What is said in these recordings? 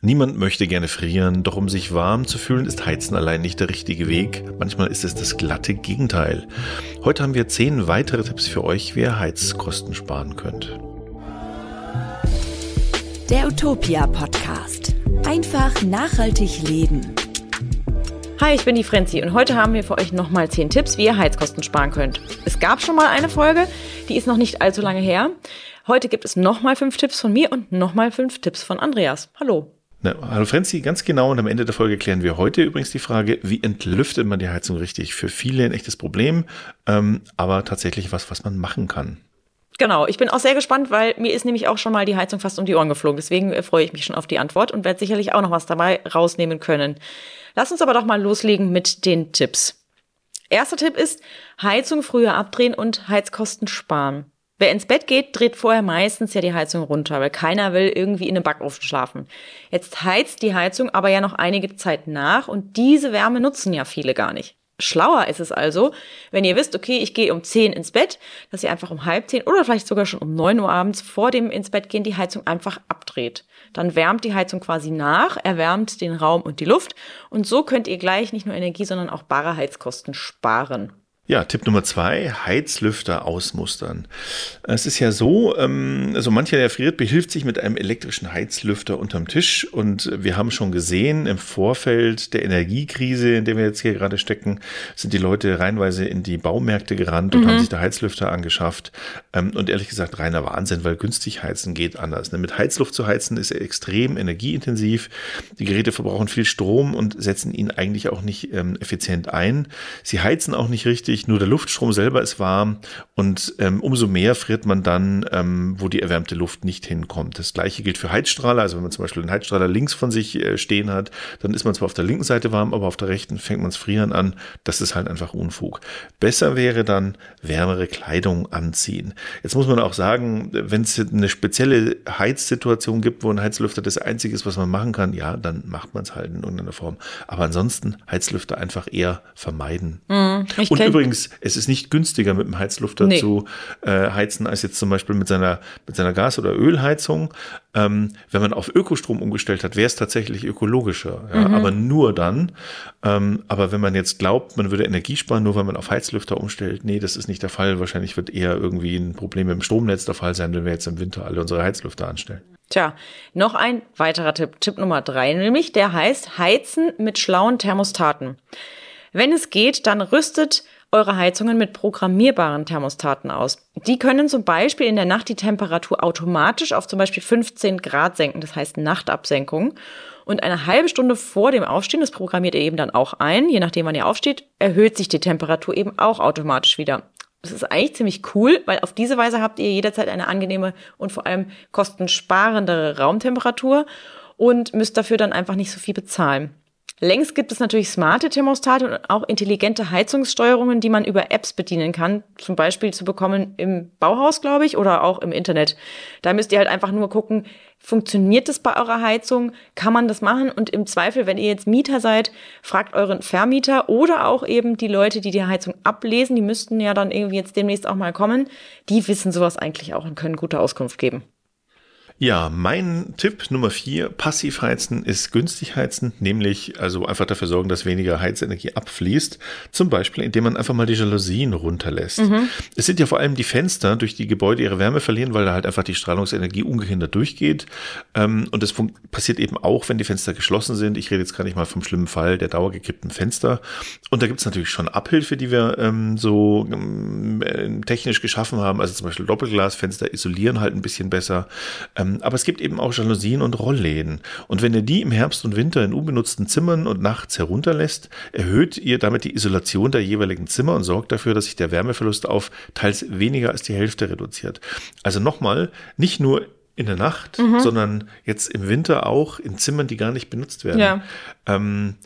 Niemand möchte gerne frieren, doch um sich warm zu fühlen, ist Heizen allein nicht der richtige Weg. Manchmal ist es das glatte Gegenteil. Heute haben wir zehn weitere Tipps für euch, wie ihr Heizkosten sparen könnt. Der Utopia Podcast. Einfach nachhaltig leben. Hi, ich bin die Frenzi und heute haben wir für euch nochmal zehn Tipps, wie ihr Heizkosten sparen könnt. Es gab schon mal eine Folge, die ist noch nicht allzu lange her. Heute gibt es nochmal fünf Tipps von mir und nochmal fünf Tipps von Andreas. Hallo. Na, hallo Frenzi, ganz genau. Und am Ende der Folge klären wir heute übrigens die Frage, wie entlüftet man die Heizung richtig? Für viele ein echtes Problem, ähm, aber tatsächlich was, was man machen kann. Genau, ich bin auch sehr gespannt, weil mir ist nämlich auch schon mal die Heizung fast um die Ohren geflogen. Deswegen äh, freue ich mich schon auf die Antwort und werde sicherlich auch noch was dabei rausnehmen können. Lass uns aber doch mal loslegen mit den Tipps. Erster Tipp ist, Heizung früher abdrehen und Heizkosten sparen. Wer ins Bett geht, dreht vorher meistens ja die Heizung runter, weil keiner will irgendwie in einem Backofen schlafen. Jetzt heizt die Heizung aber ja noch einige Zeit nach und diese Wärme nutzen ja viele gar nicht. Schlauer ist es also, wenn ihr wisst, okay, ich gehe um 10 ins Bett, dass ihr einfach um halb 10 oder vielleicht sogar schon um 9 Uhr abends vor dem ins Bett gehen die Heizung einfach abdreht. Dann wärmt die Heizung quasi nach, erwärmt den Raum und die Luft und so könnt ihr gleich nicht nur Energie, sondern auch bare Heizkosten sparen. Ja, Tipp Nummer zwei, Heizlüfter ausmustern. Es ist ja so, ähm, also mancher, der friert, behilft sich mit einem elektrischen Heizlüfter unterm Tisch und wir haben schon gesehen, im Vorfeld der Energiekrise, in der wir jetzt hier gerade stecken, sind die Leute reinweise in die Baumärkte gerannt und mhm. haben sich da Heizlüfter angeschafft ähm, und ehrlich gesagt reiner Wahnsinn, weil günstig heizen geht anders. Ne? Mit Heizluft zu heizen ist extrem energieintensiv, die Geräte verbrauchen viel Strom und setzen ihn eigentlich auch nicht ähm, effizient ein. Sie heizen auch nicht richtig, natürlich nur der Luftstrom selber ist warm und ähm, umso mehr friert man dann, ähm, wo die erwärmte Luft nicht hinkommt. Das gleiche gilt für Heizstrahler. Also wenn man zum Beispiel einen Heizstrahler links von sich äh, stehen hat, dann ist man zwar auf der linken Seite warm, aber auf der rechten fängt man das Frieren an. Das ist halt einfach Unfug. Besser wäre dann wärmere Kleidung anziehen. Jetzt muss man auch sagen, wenn es eine spezielle Heizsituation gibt, wo ein Heizlüfter das einzige ist, was man machen kann, ja, dann macht man es halt in irgendeiner Form. Aber ansonsten Heizlüfter einfach eher vermeiden. Mm, und übrigens Übrigens, es ist nicht günstiger mit dem Heizlufter nee. zu äh, heizen, als jetzt zum Beispiel mit seiner, mit seiner Gas- oder Ölheizung. Ähm, wenn man auf Ökostrom umgestellt hat, wäre es tatsächlich ökologischer. Ja? Mhm. Aber nur dann. Ähm, aber wenn man jetzt glaubt, man würde Energie sparen, nur weil man auf Heizlüfter umstellt, nee, das ist nicht der Fall. Wahrscheinlich wird eher irgendwie ein Problem mit dem Stromnetz der Fall sein, wenn wir jetzt im Winter alle unsere Heizlüfter anstellen. Tja, noch ein weiterer Tipp, Tipp Nummer drei, nämlich der heißt Heizen mit schlauen Thermostaten. Wenn es geht, dann rüstet eure Heizungen mit programmierbaren Thermostaten aus. Die können zum Beispiel in der Nacht die Temperatur automatisch auf zum Beispiel 15 Grad senken, das heißt Nachtabsenkung. Und eine halbe Stunde vor dem Aufstehen, das programmiert ihr eben dann auch ein, je nachdem wann ihr aufsteht, erhöht sich die Temperatur eben auch automatisch wieder. Das ist eigentlich ziemlich cool, weil auf diese Weise habt ihr jederzeit eine angenehme und vor allem kostensparendere Raumtemperatur und müsst dafür dann einfach nicht so viel bezahlen. Längst gibt es natürlich smarte Thermostate und auch intelligente Heizungssteuerungen, die man über Apps bedienen kann. Zum Beispiel zu bekommen im Bauhaus, glaube ich, oder auch im Internet. Da müsst ihr halt einfach nur gucken, funktioniert das bei eurer Heizung? Kann man das machen? Und im Zweifel, wenn ihr jetzt Mieter seid, fragt euren Vermieter oder auch eben die Leute, die die Heizung ablesen. Die müssten ja dann irgendwie jetzt demnächst auch mal kommen. Die wissen sowas eigentlich auch und können gute Auskunft geben. Ja, mein Tipp Nummer vier, passiv heizen ist günstig heizen, nämlich also einfach dafür sorgen, dass weniger Heizenergie abfließt. Zum Beispiel, indem man einfach mal die Jalousien runterlässt. Mhm. Es sind ja vor allem die Fenster, durch die Gebäude ihre Wärme verlieren, weil da halt einfach die Strahlungsenergie ungehindert durchgeht. Ähm, und das passiert eben auch, wenn die Fenster geschlossen sind. Ich rede jetzt gar nicht mal vom schlimmen Fall der dauergekippten Fenster. Und da gibt es natürlich schon Abhilfe, die wir ähm, so ähm, technisch geschaffen haben. Also zum Beispiel Doppelglasfenster isolieren halt ein bisschen besser. Ähm, aber es gibt eben auch Jalousien und Rollläden. Und wenn ihr die im Herbst und Winter in unbenutzten Zimmern und nachts herunterlässt, erhöht ihr damit die Isolation der jeweiligen Zimmer und sorgt dafür, dass sich der Wärmeverlust auf teils weniger als die Hälfte reduziert. Also nochmal, nicht nur in der Nacht, mhm. sondern jetzt im Winter auch in Zimmern, die gar nicht benutzt werden. Ja. Ähm,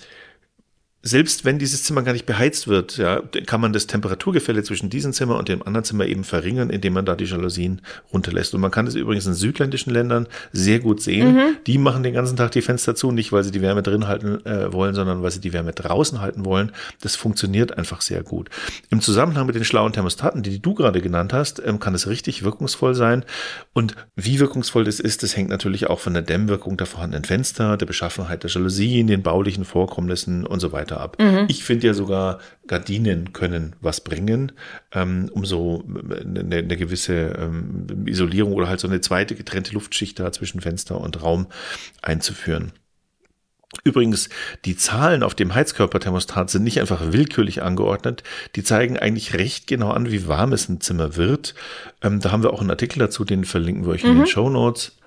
selbst wenn dieses Zimmer gar nicht beheizt wird, ja, kann man das Temperaturgefälle zwischen diesem Zimmer und dem anderen Zimmer eben verringern, indem man da die Jalousien runterlässt. Und man kann das übrigens in südländischen Ländern sehr gut sehen. Mhm. Die machen den ganzen Tag die Fenster zu, nicht weil sie die Wärme drin halten äh, wollen, sondern weil sie die Wärme draußen halten wollen. Das funktioniert einfach sehr gut. Im Zusammenhang mit den schlauen Thermostaten, die du gerade genannt hast, ähm, kann es richtig wirkungsvoll sein. Und wie wirkungsvoll das ist, das hängt natürlich auch von der Dämmwirkung der vorhandenen Fenster, der Beschaffenheit der Jalousien, den baulichen Vorkommnissen und so weiter weiter ab. Mhm. Ich finde ja sogar, Gardinen können was bringen, ähm, um so eine, eine gewisse ähm, Isolierung oder halt so eine zweite getrennte Luftschicht da zwischen Fenster und Raum einzuführen. Übrigens, die Zahlen auf dem Heizkörperthermostat sind nicht einfach willkürlich angeordnet. Die zeigen eigentlich recht genau an, wie warm es ein Zimmer wird. Ähm, da haben wir auch einen Artikel dazu, den verlinken wir euch mhm. in den mhm. Show Notes.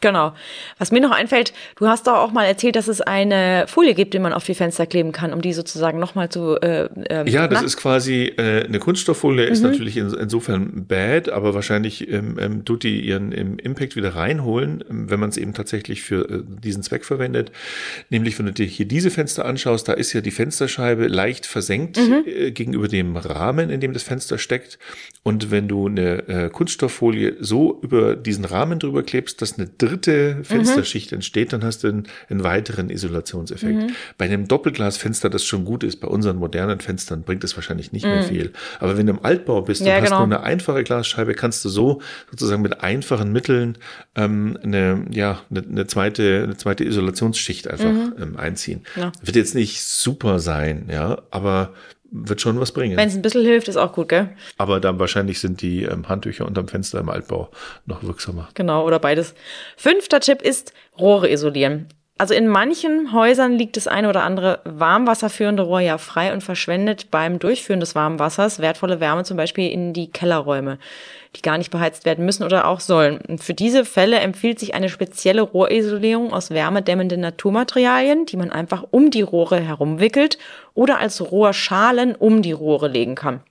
Genau. Was mir noch einfällt, du hast doch auch mal erzählt, dass es eine Folie gibt, die man auf die Fenster kleben kann, um die sozusagen nochmal zu. Äh, ähm, ja, das na? ist quasi äh, eine Kunststofffolie, mhm. ist natürlich in, insofern bad, aber wahrscheinlich ähm, ähm, tut die ihren im Impact wieder reinholen, ähm, wenn man es eben tatsächlich für äh, diesen Zweck verwendet. Nämlich, wenn du dir hier diese Fenster anschaust, da ist ja die Fensterscheibe leicht versenkt mhm. äh, gegenüber dem Rahmen, in dem das Fenster steckt. Und wenn du eine äh, Kunststofffolie so über diesen Rahmen drüber klebst, dass eine dritte Fensterschicht mhm. entsteht, dann hast du einen, einen weiteren Isolationseffekt. Mhm. Bei einem Doppelglasfenster, das schon gut ist, bei unseren modernen Fenstern bringt es wahrscheinlich nicht mhm. mehr viel. Aber wenn du im Altbau bist ja, und genau. hast nur eine einfache Glasscheibe, kannst du so sozusagen mit einfachen Mitteln ähm, eine, ja, eine, eine, zweite, eine zweite Isolationsschicht einfach mhm. ähm, einziehen. Ja. Wird jetzt nicht super sein, ja, aber wird schon was bringen. Wenn es ein bisschen hilft, ist auch gut, gell? Aber dann wahrscheinlich sind die ähm, Handtücher unterm Fenster im Altbau noch wirksamer. Genau, oder beides. Fünfter Tipp ist Rohre isolieren. Also in manchen Häusern liegt das eine oder andere warmwasserführende Rohr ja frei und verschwendet beim Durchführen des warmen Wassers wertvolle Wärme zum Beispiel in die Kellerräume, die gar nicht beheizt werden müssen oder auch sollen. Und für diese Fälle empfiehlt sich eine spezielle Rohrisolierung aus wärmedämmenden Naturmaterialien, die man einfach um die Rohre herumwickelt oder als Rohrschalen um die Rohre legen kann.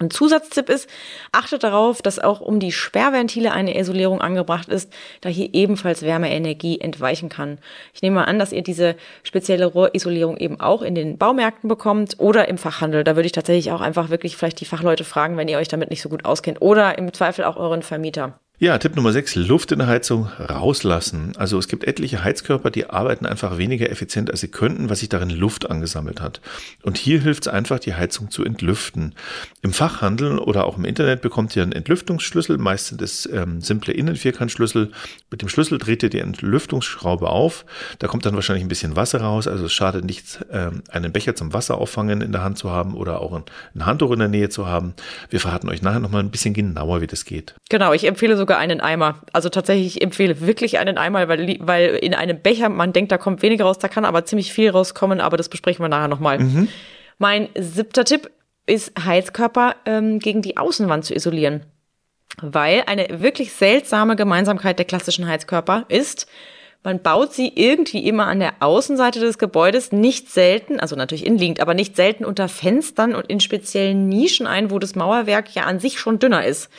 Ein Zusatztipp ist, achtet darauf, dass auch um die Sperrventile eine Isolierung angebracht ist, da hier ebenfalls Wärmeenergie entweichen kann. Ich nehme mal an, dass ihr diese spezielle Rohrisolierung eben auch in den Baumärkten bekommt oder im Fachhandel. Da würde ich tatsächlich auch einfach wirklich vielleicht die Fachleute fragen, wenn ihr euch damit nicht so gut auskennt oder im Zweifel auch euren Vermieter. Ja, Tipp Nummer 6, Luft in der Heizung rauslassen. Also es gibt etliche Heizkörper, die arbeiten einfach weniger effizient, als sie könnten, was sich darin Luft angesammelt hat. Und hier hilft es einfach, die Heizung zu entlüften. Im Fachhandel oder auch im Internet bekommt ihr einen Entlüftungsschlüssel, meist sind es ähm, simple Innenvierkantschlüssel. Mit dem Schlüssel dreht ihr die Entlüftungsschraube auf. Da kommt dann wahrscheinlich ein bisschen Wasser raus, also es schadet nichts, ähm, einen Becher zum Wasser auffangen in der Hand zu haben oder auch ein, ein Handtuch in der Nähe zu haben. Wir verraten euch nachher nochmal ein bisschen genauer, wie das geht. Genau, ich empfehle so sogar einen Eimer. Also tatsächlich ich empfehle wirklich einen Eimer, weil, weil in einem Becher, man denkt, da kommt weniger raus, da kann aber ziemlich viel rauskommen, aber das besprechen wir nachher nochmal. Mhm. Mein siebter Tipp ist, Heizkörper ähm, gegen die Außenwand zu isolieren. Weil eine wirklich seltsame Gemeinsamkeit der klassischen Heizkörper ist, man baut sie irgendwie immer an der Außenseite des Gebäudes, nicht selten, also natürlich inliegend, aber nicht selten unter Fenstern und in speziellen Nischen ein, wo das Mauerwerk ja an sich schon dünner ist.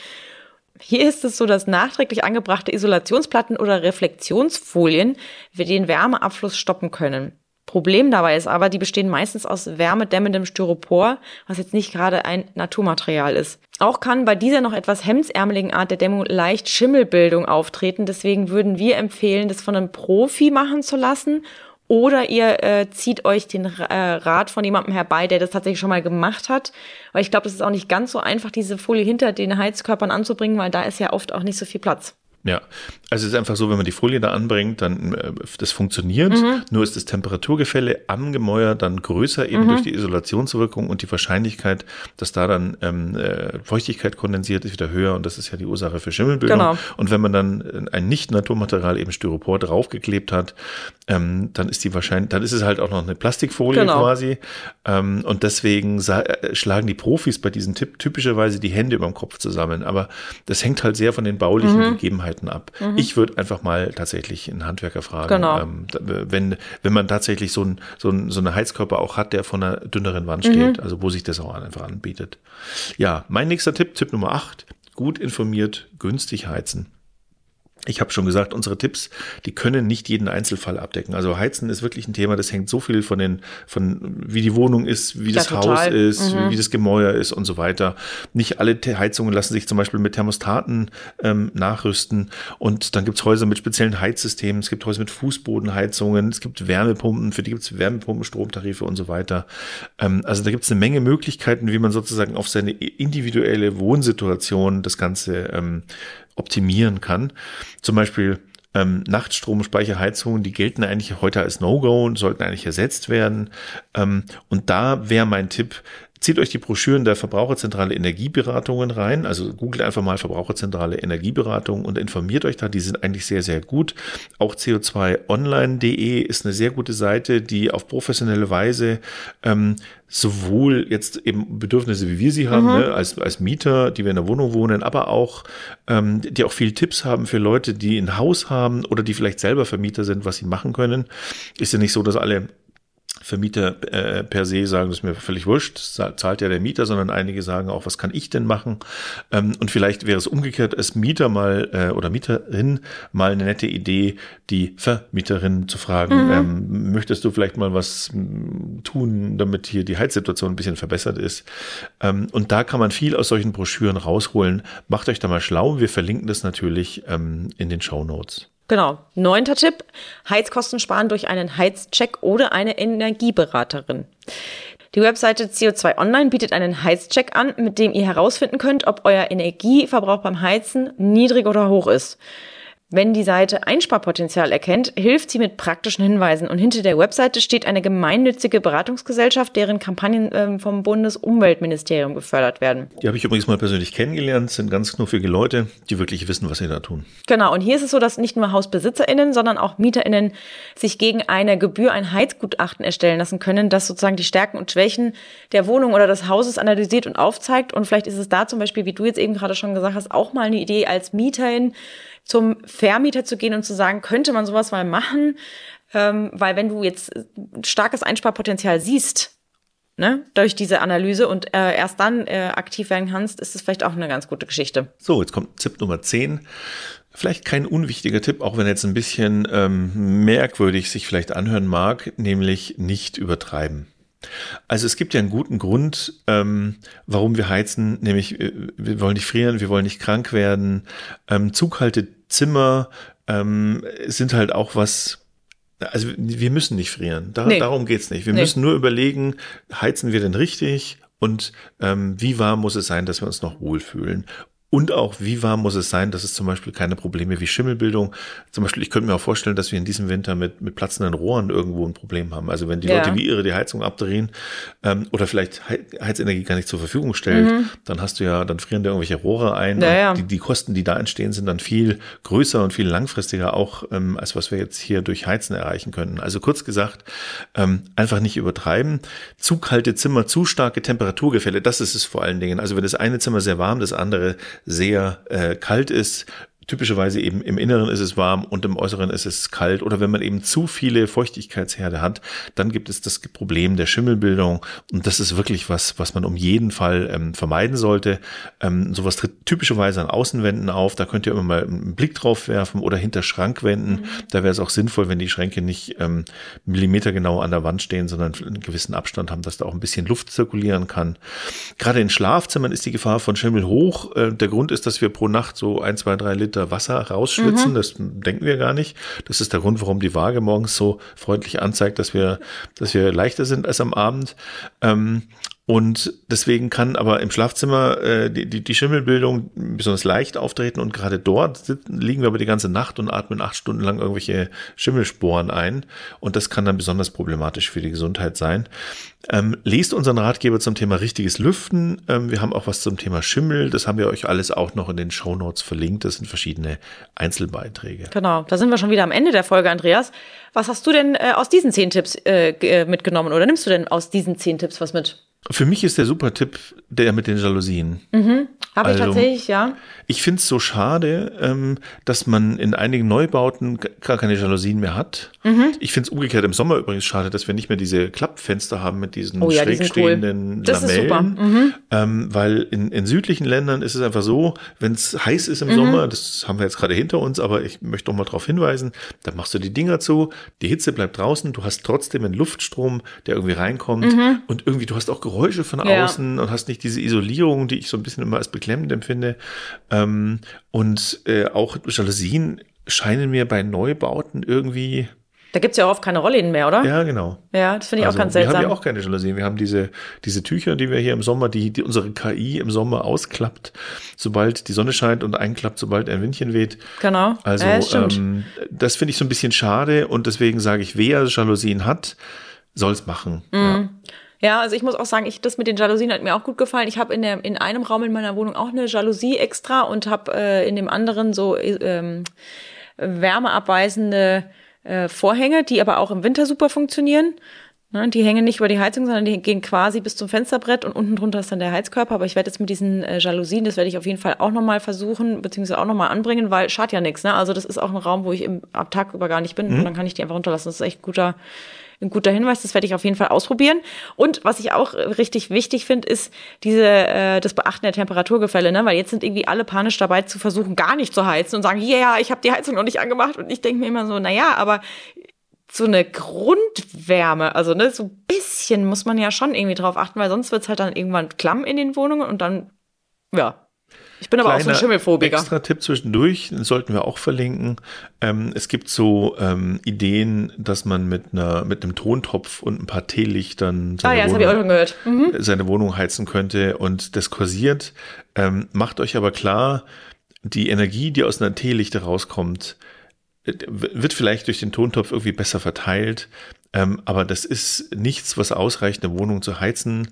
Hier ist es so, dass nachträglich angebrachte Isolationsplatten oder Reflexionsfolien wir den Wärmeabfluss stoppen können. Problem dabei ist aber, die bestehen meistens aus wärmedämmendem Styropor, was jetzt nicht gerade ein Naturmaterial ist. Auch kann bei dieser noch etwas hemdsärmeligen Art der Dämmung leicht Schimmelbildung auftreten. Deswegen würden wir empfehlen, das von einem Profi machen zu lassen oder ihr äh, zieht euch den äh, Rat von jemandem herbei, der das tatsächlich schon mal gemacht hat. Weil ich glaube, das ist auch nicht ganz so einfach, diese Folie hinter den Heizkörpern anzubringen, weil da ist ja oft auch nicht so viel Platz. Ja, also es ist einfach so, wenn man die Folie da anbringt, dann äh, das funktioniert. Mhm. Nur ist das Temperaturgefälle am Gemäuer dann größer, eben mhm. durch die Isolationswirkung und die Wahrscheinlichkeit, dass da dann ähm, äh, Feuchtigkeit kondensiert, ist wieder höher und das ist ja die Ursache für Schimmelbildung. Genau. Und wenn man dann ein Nicht-Naturmaterial, eben Styropor, draufgeklebt hat, ähm, dann ist die wahrscheinlich, dann ist es halt auch noch eine Plastikfolie genau. quasi. Ähm, und deswegen äh, schlagen die Profis bei diesen Tipp typischerweise die Hände über dem Kopf zusammen. Aber das hängt halt sehr von den baulichen mhm. Gegebenheiten Gegebenheiten ab. Mhm. Ich würde einfach mal tatsächlich einen Handwerker fragen, genau. ähm, wenn, wenn man tatsächlich so, ein, so, ein, so eine Heizkörper auch hat, der von einer dünneren Wand mhm. steht, also wo sich das auch einfach anbietet. Ja, mein nächster Tipp, Tipp Nummer 8, gut informiert, günstig heizen. Ich habe schon gesagt, unsere Tipps, die können nicht jeden Einzelfall abdecken. Also Heizen ist wirklich ein Thema, das hängt so viel von den, von wie die Wohnung ist, wie das ja, Haus ist, mhm. wie das Gemäuer ist und so weiter. Nicht alle Heizungen lassen sich zum Beispiel mit Thermostaten ähm, nachrüsten. Und dann gibt's Häuser mit speziellen Heizsystemen, es gibt Häuser mit Fußbodenheizungen, es gibt Wärmepumpen, für die gibt's Wärmepumpen, Stromtarife und so weiter. Ähm, also da gibt's eine Menge Möglichkeiten, wie man sozusagen auf seine individuelle Wohnsituation das Ganze ähm, optimieren kann. Zum Beispiel ähm, Nachtstromspeicherheizungen, die gelten eigentlich heute als No-Go und sollten eigentlich ersetzt werden. Ähm, und da wäre mein Tipp, Zieht euch die Broschüren der Verbraucherzentrale Energieberatungen rein. Also googelt einfach mal Verbraucherzentrale Energieberatung und informiert euch da. Die sind eigentlich sehr, sehr gut. Auch CO2online.de ist eine sehr gute Seite, die auf professionelle Weise ähm, sowohl jetzt eben Bedürfnisse, wie wir sie haben, mhm. ne, als, als Mieter, die wir in der Wohnung wohnen, aber auch, ähm, die auch viel Tipps haben für Leute, die ein Haus haben oder die vielleicht selber Vermieter sind, was sie machen können. Ist ja nicht so, dass alle Vermieter äh, per se sagen, das ist mir völlig wurscht, zahlt ja der Mieter, sondern einige sagen auch, was kann ich denn machen? Ähm, und vielleicht wäre es umgekehrt, als Mieter mal äh, oder Mieterin mal eine nette Idee, die Vermieterin zu fragen, mhm. ähm, möchtest du vielleicht mal was mm, tun, damit hier die Heizsituation ein bisschen verbessert ist? Ähm, und da kann man viel aus solchen Broschüren rausholen. Macht euch da mal schlau. Wir verlinken das natürlich ähm, in den Show Notes. Genau. Neunter Tipp. Heizkosten sparen durch einen Heizcheck oder eine Energieberaterin. Die Webseite CO2 Online bietet einen Heizcheck an, mit dem ihr herausfinden könnt, ob euer Energieverbrauch beim Heizen niedrig oder hoch ist. Wenn die Seite Einsparpotenzial erkennt, hilft sie mit praktischen Hinweisen und hinter der Webseite steht eine gemeinnützige Beratungsgesellschaft, deren Kampagnen ähm, vom Bundesumweltministerium gefördert werden. Die habe ich übrigens mal persönlich kennengelernt, sind ganz knuffige Leute, die wirklich wissen, was sie da tun. Genau, und hier ist es so, dass nicht nur HausbesitzerInnen, sondern auch MieterInnen sich gegen eine Gebühr ein Heizgutachten erstellen lassen können, das sozusagen die Stärken und Schwächen der Wohnung oder des Hauses analysiert und aufzeigt. Und vielleicht ist es da zum Beispiel, wie du jetzt eben gerade schon gesagt hast, auch mal eine Idee als Mieterin, zum Vermieter zu gehen und zu sagen, könnte man sowas mal machen? Ähm, weil wenn du jetzt starkes Einsparpotenzial siehst, ne, durch diese Analyse und äh, erst dann äh, aktiv werden kannst, ist es vielleicht auch eine ganz gute Geschichte. So, jetzt kommt Tipp Nummer 10. Vielleicht kein unwichtiger Tipp, auch wenn er jetzt ein bisschen ähm, merkwürdig sich vielleicht anhören mag, nämlich nicht übertreiben. Also es gibt ja einen guten Grund, ähm, warum wir heizen, nämlich äh, wir wollen nicht frieren, wir wollen nicht krank werden. Ähm, zughalte Zimmer ähm, sind halt auch was, also wir müssen nicht frieren. Da, nee. Darum geht's nicht. Wir nee. müssen nur überlegen, heizen wir denn richtig und ähm, wie warm muss es sein, dass wir uns noch wohlfühlen. Und auch, wie warm muss es sein, dass es zum Beispiel keine Probleme wie Schimmelbildung. Zum Beispiel, ich könnte mir auch vorstellen, dass wir in diesem Winter mit, mit platzenden Rohren irgendwo ein Problem haben. Also wenn die ja. Leute wie ihre die Heizung abdrehen ähm, oder vielleicht Heizenergie gar nicht zur Verfügung stellt, mhm. dann hast du ja, dann frieren da irgendwelche Rohre ein. Ja, ja. Die, die Kosten, die da entstehen, sind dann viel größer und viel langfristiger auch, ähm, als was wir jetzt hier durch Heizen erreichen können. Also kurz gesagt, ähm, einfach nicht übertreiben. Zu kalte Zimmer, zu starke Temperaturgefälle, das ist es vor allen Dingen. Also wenn das eine Zimmer sehr warm, das andere sehr äh, kalt ist, typischerweise eben im Inneren ist es warm und im Äußeren ist es kalt. Oder wenn man eben zu viele Feuchtigkeitsherde hat, dann gibt es das Problem der Schimmelbildung. Und das ist wirklich was, was man um jeden Fall ähm, vermeiden sollte. Ähm, sowas tritt typischerweise an Außenwänden auf. Da könnt ihr immer mal einen Blick drauf werfen oder hinter Schrankwänden. Mhm. Da wäre es auch sinnvoll, wenn die Schränke nicht ähm, millimetergenau an der Wand stehen, sondern einen gewissen Abstand haben, dass da auch ein bisschen Luft zirkulieren kann. Gerade in Schlafzimmern ist die Gefahr von Schimmel hoch. Äh, der Grund ist, dass wir pro Nacht so ein, zwei, drei Liter Liter Wasser rausschwitzen. Mhm. Das denken wir gar nicht. Das ist der Grund, warum die Waage morgens so freundlich anzeigt, dass wir, dass wir leichter sind als am Abend. Ähm, und deswegen kann aber im Schlafzimmer äh, die, die, die Schimmelbildung besonders leicht auftreten und gerade dort liegen wir aber die ganze Nacht und atmen acht Stunden lang irgendwelche Schimmelsporen ein. Und das kann dann besonders problematisch für die Gesundheit sein. Ähm, lest unseren Ratgeber zum Thema richtiges Lüften. Ähm, wir haben auch was zum Thema Schimmel. Das haben wir euch alles auch noch in den Show Notes verlinkt. Das sind verschiedene Einzelbeiträge. Genau, da sind wir schon wieder am Ende der Folge, Andreas. Was hast du denn äh, aus diesen zehn Tipps äh, äh mitgenommen oder nimmst du denn aus diesen zehn Tipps was mit? Für mich ist der super Tipp der mit den Jalousien. Habe ich Also- tatsächlich, ja. Ich finde es so schade, ähm, dass man in einigen Neubauten gar keine Jalousien mehr hat. Mhm. Ich finde es umgekehrt im Sommer übrigens schade, dass wir nicht mehr diese Klappfenster haben mit diesen Oh ja, die schräg cool. stehenden Das ist super. Mhm. Ähm, weil in, in südlichen Ländern ist es einfach so, wenn es heiß ist Mhm. im Sommer, das haben wir jetzt gerade hinter uns, aber ich möchte noch mal darauf hinweisen, dann machst du die Dinger zu, die Hitze bleibt draußen, du hast trotzdem einen Luftstrom, der irgendwie reinkommt und irgendwie du hast auch Geräusche von. Ja. außen und hast nicht diese Isolierung, die ich so ein bisschen immer als beklemmend empfinde. Ähm, und äh, auch Jalousien scheinen mir bei Neubauten irgendwie, Da gibt's ja auch oft keine Rollläden mehr, oder? ja genau. Ja, das finde ich Also, auch ganz Wir haben seltsam. ja auch keine Jalousien. Wir haben diese, diese Tücher, die wir hier im Sommer, die, die unsere KI im Sommer ausklappt, sobald die Sonne scheint und einklappt, sobald ein Windchen weht. genau. Also ja, das ähm, das finde ich so ein bisschen schade und deswegen sage ich, wer Jalousien hat, soll es machen. Mhm. Ja. Ja, also ich muss auch sagen, ich, das mit den Jalousien hat mir auch gut gefallen. Ich habe in, der- in einem Raum in meiner Wohnung auch eine Jalousie extra und habe äh, in dem anderen so ähm, wärmeabweisende äh, Vorhänge, die aber auch im Winter super funktionieren. Ne, die hängen nicht über die Heizung, sondern die gehen quasi bis zum Fensterbrett und unten drunter ist dann der Heizkörper. Aber ich werde jetzt mit diesen äh, Jalousien, das werde ich auf jeden Fall auch nochmal versuchen, beziehungsweise auch nochmal anbringen, weil schadet ja nichts. Ne? Also das ist auch ein Raum, wo ich im, am Tag über gar nicht bin und dann kann ich die einfach runterlassen. Das ist echt ein guter, ein guter Hinweis, das werde ich auf jeden Fall ausprobieren. Und was ich auch richtig wichtig finde, ist diese äh, das Beachten der Temperaturgefälle, ne? Weil jetzt sind irgendwie alle panisch dabei zu versuchen, gar nicht zu heizen und sagen, ja, yeah, ich habe die Heizung noch nicht angemacht. Und ich denke mir immer so, na ja, aber so eine Grundwärme, also ne, so ein bisschen muss man ja schon irgendwie drauf achten, weil sonst wird's halt dann irgendwann klamm in den Wohnungen und dann, ja. Ich bin aber auch so ein Schimmelphobiker. Extra Tipp zwischendurch, den sollten wir auch verlinken. Ähm, es gibt so ähm, Ideen, dass man mit einer mit einem Tontopf und ein paar Teelichtern Ah ja, das habe ich auch schon gehört. Mhm. seine Wohnung heizen könnte und das kursiert. Ähm, macht euch aber klar, die Energie, die aus einer Teelichte rauskommt, äh, wird vielleicht durch den Tontopf irgendwie besser verteilt. Ähm, aber das ist nichts, was ausreicht, eine Wohnung zu heizen.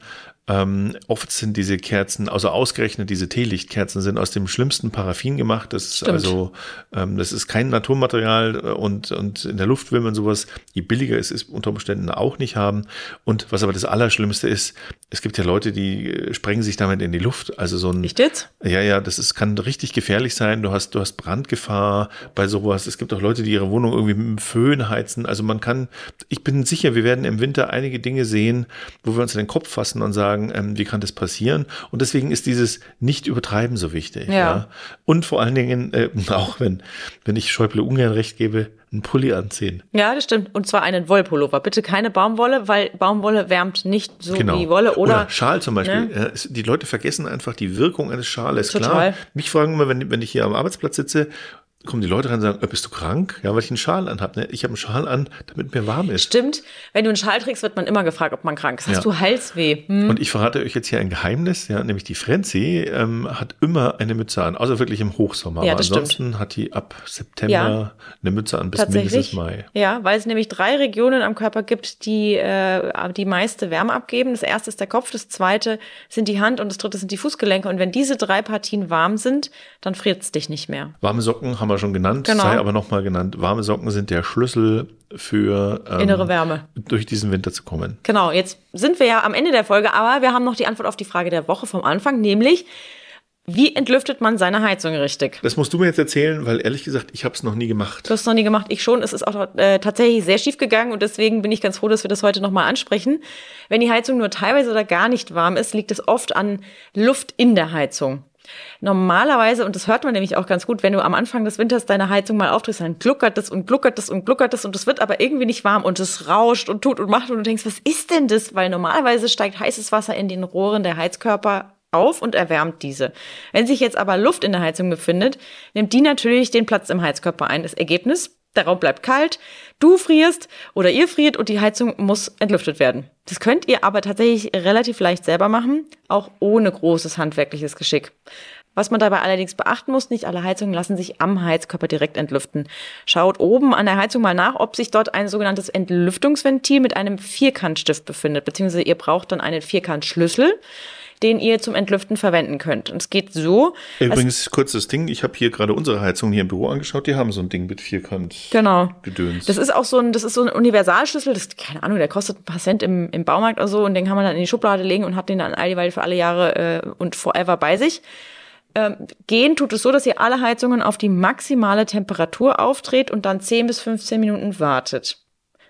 Ähm, oft sind diese Kerzen, also ausgerechnet diese Teelichtkerzen sind aus dem schlimmsten Paraffin gemacht. Das ist Stimmt. also, ähm, das ist kein Naturmaterial äh, und, und in der Luft will man sowas, je billiger es ist, unter Umständen auch nicht haben. Und was aber das Allerschlimmste ist, es gibt ja Leute, die äh, sprengen sich damit in die Luft. Also so ein, Echt jetzt? ja, ja, das ist, kann richtig gefährlich sein. Du hast, du hast Brandgefahr bei sowas. Es gibt auch Leute, die ihre Wohnung irgendwie mit dem Föhn heizen. Also man kann, ich bin sicher, wir werden im Winter einige Dinge sehen, wo wir uns in den Kopf fassen und sagen, ähm, wie kann das passieren? Und deswegen ist dieses Nicht-Übertreiben so wichtig. Ja. Und vor allen Dingen, äh, auch wenn, wenn ich Schäuble ungern recht gebe, einen Pulli anziehen. Ja, das stimmt. Und zwar einen Wollpullover. Bitte keine Baumwolle, weil Baumwolle wärmt nicht so wie Wolle. Oder, Schal zum Beispiel. Ne? Ja, die Leute vergessen einfach die Wirkung eines Schales. Total. Klar, mich fragen immer, wenn, wenn ich hier am Arbeitsplatz sitze, kommen die Leute rein und sagen, äh, bist du krank? Ja, weil ich einen Schal anhabe. Ne? Ich habe einen Schal an, damit mir warm ist. Stimmt, wenn du einen Schal trägst, wird man immer gefragt, ob man krank ist. Hast Ja. du Halsweh? Hm? Und ich verrate euch jetzt hier ein Geheimnis, ja, nämlich die Frenzy ähm, hat immer eine Mütze an, außer wirklich im Hochsommer. Ja, Aber das stimmt. ansonsten hat die ab September Ja. eine Mütze an bis mindestens Mai. Ja, weil es nämlich drei Regionen am Körper gibt, die äh, die meiste Wärme abgeben. Das erste ist der Kopf, das zweite sind die Hand und das dritte sind die Fußgelenke. Und wenn diese drei Partien warm sind, dann friert's dich nicht mehr. Warme Socken haben wir schon genannt, Genau. sei aber nochmal genannt. Warme Socken sind der Schlüssel für ähm, Innere Wärme. durch diesen Winter zu kommen. Genau, jetzt sind wir ja am Ende der Folge, aber wir haben noch die Antwort auf die Frage der Woche vom Anfang, nämlich wie entlüftet man seine Heizung richtig? Das musst du mir jetzt erzählen, weil ehrlich gesagt, ich habe es noch nie gemacht. Du hast es noch nie gemacht, ich schon. Es ist auch äh, tatsächlich sehr schief gegangen und deswegen bin ich ganz froh, dass wir das heute nochmal ansprechen. Wenn die Heizung nur teilweise oder gar nicht warm ist, liegt es oft an Luft in der Heizung. Normalerweise, und das hört man nämlich auch ganz gut, wenn du am Anfang des Winters deine Heizung mal aufdrehst, dann gluckert es und gluckert es und gluckert es und es wird aber irgendwie nicht warm und es rauscht und tut und macht und du denkst, was ist denn das? Weil normalerweise steigt heißes Wasser in den Rohren der Heizkörper auf und erwärmt diese. Wenn sich jetzt aber Luft in der Heizung befindet, nimmt die natürlich den Platz im Heizkörper ein. Das Ergebnis, der Raum bleibt kalt, du frierst oder ihr friert und die Heizung muss entlüftet werden. Das könnt ihr aber tatsächlich relativ leicht selber machen, auch ohne großes handwerkliches Geschick. Was man dabei allerdings beachten muss, nicht alle Heizungen lassen sich am Heizkörper direkt entlüften. Schaut oben an der Heizung mal nach, ob sich dort ein sogenanntes Entlüftungsventil mit einem Vierkantstift befindet, beziehungsweise ihr braucht dann einen Vierkantschlüssel. Den ihr zum Entlüften verwenden könnt. Und es geht so. Übrigens, kurzes Ding, ich habe hier gerade unsere Heizung hier im Büro angeschaut, die haben so ein Ding mit vierkant genau. Gedöns. Das ist auch so ein, das ist so ein Universalschlüssel, das, keine Ahnung, der kostet ein paar Cent im, im Baumarkt oder so und den kann man dann in die Schublade legen und hat den dann alljeweilig für alle Jahre äh, und forever bei sich. Ähm, gehen tut es so, dass ihr alle Heizungen auf die maximale Temperatur aufdreht und dann 10 bis 15 Minuten wartet.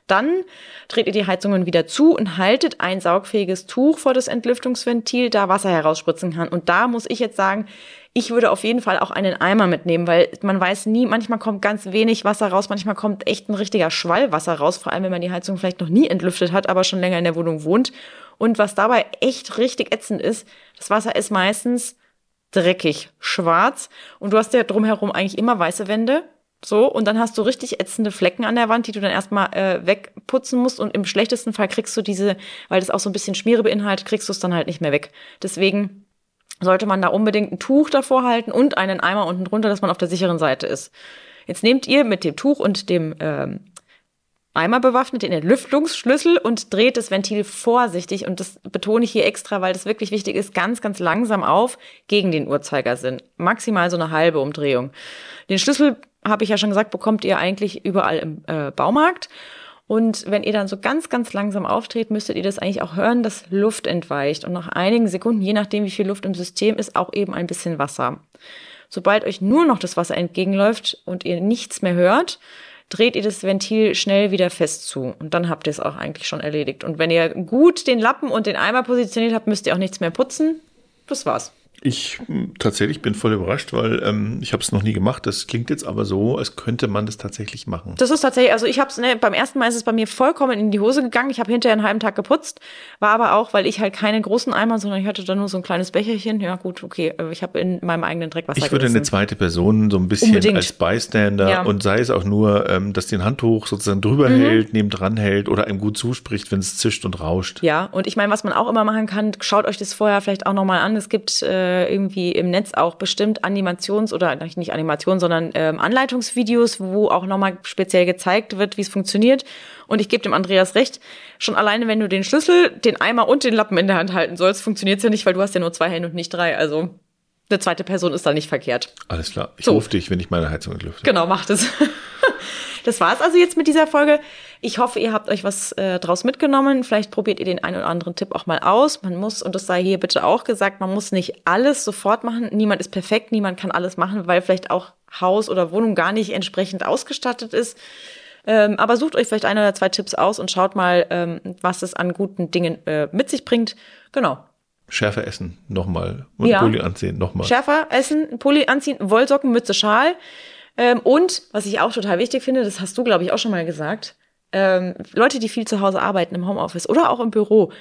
Dann dreht ihr die Heizungen wieder zu und haltet ein saugfähiges Tuch vor das Entlüftungsventil, da Wasser herausspritzen kann. Und da muss ich jetzt sagen, ich würde auf jeden Fall auch einen Eimer mitnehmen, weil man weiß nie, manchmal kommt ganz wenig Wasser raus, manchmal kommt echt ein richtiger Schwall Wasser raus, vor allem wenn man die Heizung vielleicht noch nie entlüftet hat, aber schon länger in der Wohnung wohnt. Und was dabei echt richtig ätzend ist, das Wasser ist meistens dreckig, schwarz und du hast ja drumherum eigentlich immer weiße Wände so, und dann hast du richtig ätzende Flecken an der Wand, die du dann erstmal äh, wegputzen musst. Und im schlechtesten Fall kriegst du diese, weil das auch so ein bisschen Schmiere beinhaltet, kriegst du es dann halt nicht mehr weg. Deswegen sollte man da unbedingt ein Tuch davor halten und einen Eimer unten drunter, dass man auf der sicheren Seite ist. Jetzt nehmt ihr mit dem Tuch und dem ähm, Eimer bewaffnet den Lüftungsschlüssel und dreht das Ventil vorsichtig. Und das betone ich hier extra, weil das wirklich wichtig ist, ganz, ganz langsam auf gegen den Uhrzeigersinn. Maximal so eine halbe Umdrehung. Den Schlüssel habe ich ja schon gesagt, bekommt ihr eigentlich überall im äh, Baumarkt. Und wenn ihr dann so ganz, ganz langsam auftretet, müsstet ihr das eigentlich auch hören, dass Luft entweicht. Und nach einigen Sekunden, je nachdem, wie viel Luft im System ist, auch eben ein bisschen Wasser. Sobald euch nur noch das Wasser entgegenläuft und ihr nichts mehr hört, dreht ihr das Ventil schnell wieder fest zu. Und dann habt ihr es auch eigentlich schon erledigt. Und wenn ihr gut den Lappen und den Eimer positioniert habt, müsst ihr auch nichts mehr putzen. Das war's. Ich hm, tatsächlich bin voll überrascht, weil ähm, ich habe es noch nie gemacht. Das klingt jetzt aber so, als könnte man das tatsächlich machen. Das ist tatsächlich, also ich habe es, ne, beim ersten Mal ist es bei mir vollkommen in die Hose gegangen. Ich habe hinterher einen halben Tag geputzt, war aber auch, weil ich halt keinen großen Eimer, sondern ich hatte da nur so ein kleines Becherchen. Ja gut, okay, äh, ich habe in meinem eigenen Dreckwasser Ich würde gerissen. eine zweite Person so ein bisschen Unbedingt. als Bystander Ja. und sei es auch nur, ähm, dass den Handtuch sozusagen drüber Mhm. hält, neben dran hält oder einem gut zuspricht, wenn es zischt und rauscht. Ja, und ich meine, was man auch immer machen kann, schaut euch das vorher vielleicht auch nochmal an. Es gibt äh, irgendwie im Netz auch bestimmt Animations- oder nicht Animations, sondern ähm, Anleitungsvideos, wo auch nochmal speziell gezeigt wird, wie es funktioniert. Und ich gebe dem Andreas recht, schon alleine, wenn du den Schlüssel, den Eimer und den Lappen in der Hand halten sollst, funktioniert es ja nicht, weil du hast ja nur zwei Hände und nicht drei. Also eine zweite Person ist da nicht verkehrt. Alles klar. Ich So. rufe dich, wenn ich meine Heizung entlüfte. Genau, macht es. Das war's also jetzt mit dieser Folge. Ich hoffe, ihr habt euch was äh, draus mitgenommen. Vielleicht probiert ihr den einen oder anderen Tipp auch mal aus. Man muss, und das sei hier bitte auch gesagt, man muss nicht alles sofort machen. Niemand ist perfekt, niemand kann alles machen, weil vielleicht auch Haus oder Wohnung gar nicht entsprechend ausgestattet ist. Ähm, aber sucht euch vielleicht ein oder zwei Tipps aus und schaut mal, ähm, was es an guten Dingen äh, mit sich bringt. Genau. Schärfer essen, nochmal. Und Ja. Pulli anziehen, nochmal. Schärfer essen, Pulli anziehen, Wollsocken, Mütze, Schal. Ähm, und, was ich auch total wichtig finde, das hast du, glaube ich, auch schon mal gesagt, ähm, Leute, die viel zu Hause arbeiten im Homeoffice oder auch im Büro,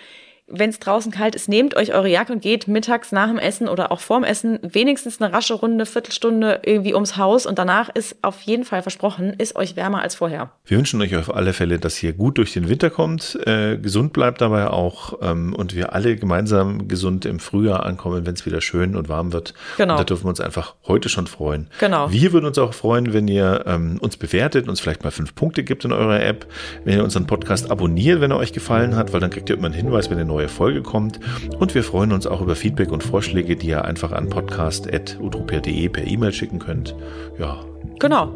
wenn es draußen kalt ist, nehmt euch eure Jacke und geht mittags nach dem Essen oder auch vorm Essen wenigstens eine rasche Runde, Viertelstunde irgendwie ums Haus und danach ist auf jeden Fall versprochen, ist euch wärmer als vorher. Wir wünschen euch auf alle Fälle, dass ihr gut durch den Winter kommt, äh, gesund bleibt dabei auch ähm, und wir alle gemeinsam gesund im Frühjahr ankommen, wenn es wieder schön und warm wird. Genau. Und da dürfen wir uns einfach heute schon freuen. Genau. Wir würden uns auch freuen, wenn ihr ähm, uns bewertet, uns vielleicht mal fünf Punkte gibt in eurer App, wenn ihr unseren Podcast abonniert, wenn er euch gefallen hat, weil dann kriegt ihr immer einen Hinweis, wenn eine neue Folge kommt. Und wir freuen uns auch über Feedback und Vorschläge, die ihr einfach an podcast.utopia.de per E-Mail schicken könnt. Ja, Genau.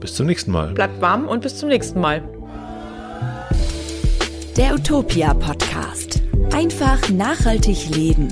bis zum nächsten Mal. Bleibt warm und bis zum nächsten Mal. Der Utopia Podcast. Einfach nachhaltig leben.